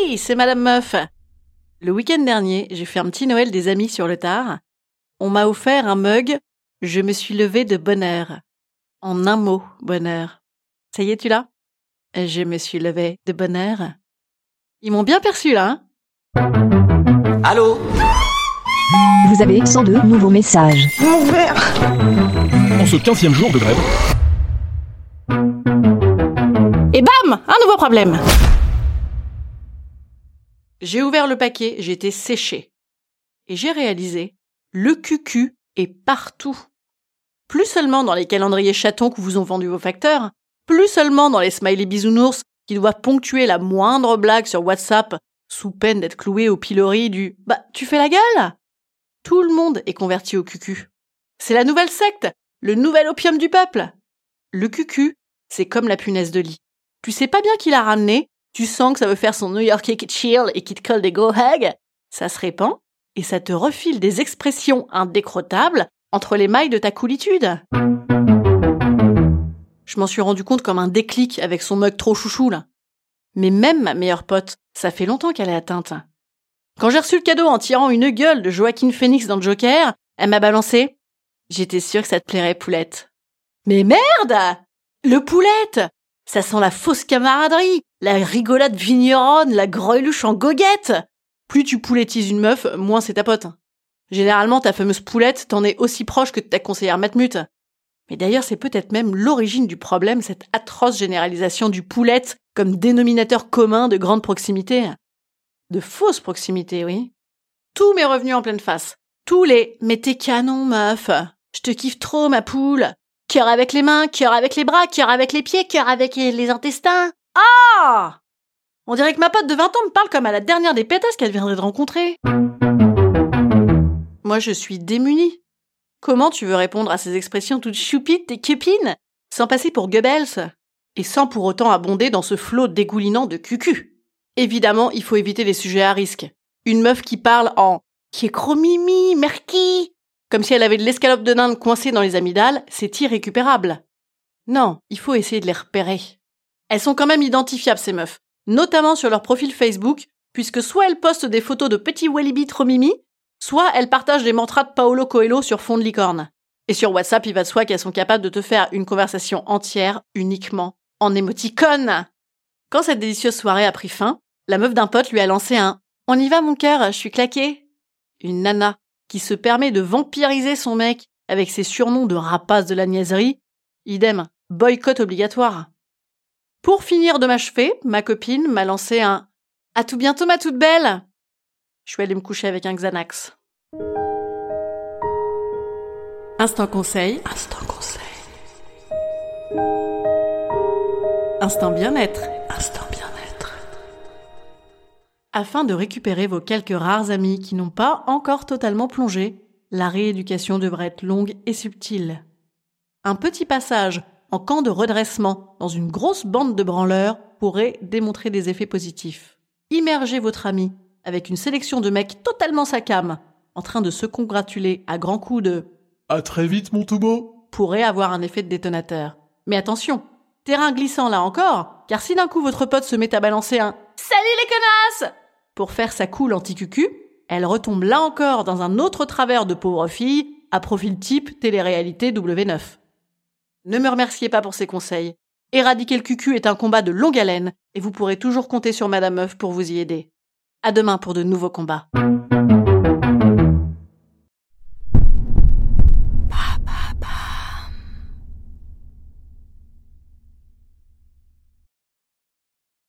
Hey, c'est Madame Meuf. Le week-end dernier, j'ai fait un petit Noël des amis sur le tard. On m'a offert un mug. Je me suis levée de bonheur. En un mot, bonheur. Ça y est, tu l'as? Je me suis levée de bonheur. Ils m'ont bien perçu là. Hein? Allô? Vous avez 102 nouveaux messages. Mon verre En ce 15 jour de grève. Et bam Un nouveau problème J'ai ouvert le paquet, j'étais séché. Et j'ai réalisé, le cucu est partout. Plus seulement dans les calendriers chatons que vous ont vendus vos facteurs, plus seulement dans les smileys bisounours qui doivent ponctuer la moindre blague sur WhatsApp sous peine d'être cloué au pilori du Bah, tu fais la gueule Tout le monde est converti au cucu. C'est la nouvelle secte, le nouvel opium du peuple. Le cucu, c'est comme la punaise de lit. Tu sais pas bien qui l'a ramené, tu sens que ça veut faire son New York chill et qui te colle des go hugs, ça se répand et ça te refile des expressions indécrottables entre les mailles de ta coolitude. Je m'en suis rendu compte comme un déclic avec son mug trop chouchou là. Mais même ma meilleure pote, ça fait longtemps qu'elle est atteinte. Quand j'ai reçu le cadeau en tirant une gueule de Joaquin Phoenix dans le Joker, elle m'a balancé. J'étais sûre que ça te plairait, poulette. Mais merde! Le poulette! Ça sent la fausse camaraderie, la rigolade vigneronne, la greluche en goguette. Plus tu poulettises une meuf, moins c'est ta pote. Généralement, ta fameuse poulette t'en est aussi proche que ta conseillère matmute. Mais d'ailleurs, c'est peut-être même l'origine du problème, cette atroce généralisation du poulette comme dénominateur commun de grande proximité. De fausse proximité, oui. Tout m'est revenu en pleine face. Tous les « mais t'es canon, meuf »,« je te kiffe trop, ma poule »,« cœur avec les mains, cœur avec les bras, cœur avec les pieds, cœur avec les intestins ». Ah On dirait que ma pote de 20 ans me parle comme à la dernière des pétasses qu'elle viendrait de rencontrer. Moi, je suis démunie. Comment tu veux répondre à ces expressions toutes choupites tes copines sans passer pour Goebbels et sans pour autant abonder dans ce flot dégoulinant de cucu Évidemment, il faut éviter les sujets à risque. Une meuf qui parle en qui est cromimi, merki, comme si elle avait de l'escalope de dinde coincée dans les amygdales, c'est irrécupérable. Non, il faut essayer de les repérer. Elles sont quand même identifiables, ces meufs, notamment sur leur profil Facebook, puisque soit elles postent des photos de petits Walibi trop mimi, soit elles partagent des mantras de Paolo Coelho sur fond de licorne. Et sur WhatsApp, il va de soi qu'elles sont capables de te faire une conversation entière uniquement en émoticône. Quand cette délicieuse soirée a pris fin, la meuf d'un pote lui a lancé un On y va mon cœur, je suis claqué. Une nana qui se permet de vampiriser son mec avec ses surnoms de rapace de la niaiserie. Idem, boycott obligatoire. Pour finir de m'achever, ma copine m'a lancé un À tout bientôt, ma toute belle Je suis allée me coucher avec un Xanax. Instant conseil. Instant conseil. Instant bien-être. Instant bien-être. Afin de récupérer vos quelques rares amis qui n'ont pas encore totalement plongé, la rééducation devrait être longue et subtile. Un petit passage en camp de redressement dans une grosse bande de branleurs pourrait démontrer des effets positifs. Immergez votre ami avec une sélection de mecs totalement sacam, en train de se congratuler à grands coups de À très vite, mon tout beau pourrait avoir un effet de détonateur. Mais attention, terrain glissant là encore, car si d'un coup votre pote se met à balancer un Salut les connasses pour faire sa cool anti-cucu, elle retombe là encore dans un autre travers de pauvre fille à profil type télé-réalité W9. Ne me remerciez pas pour ces conseils. Éradiquer le cucu est un combat de longue haleine et vous pourrez toujours compter sur Madame Meuf pour vous y aider. À demain pour de nouveaux combats.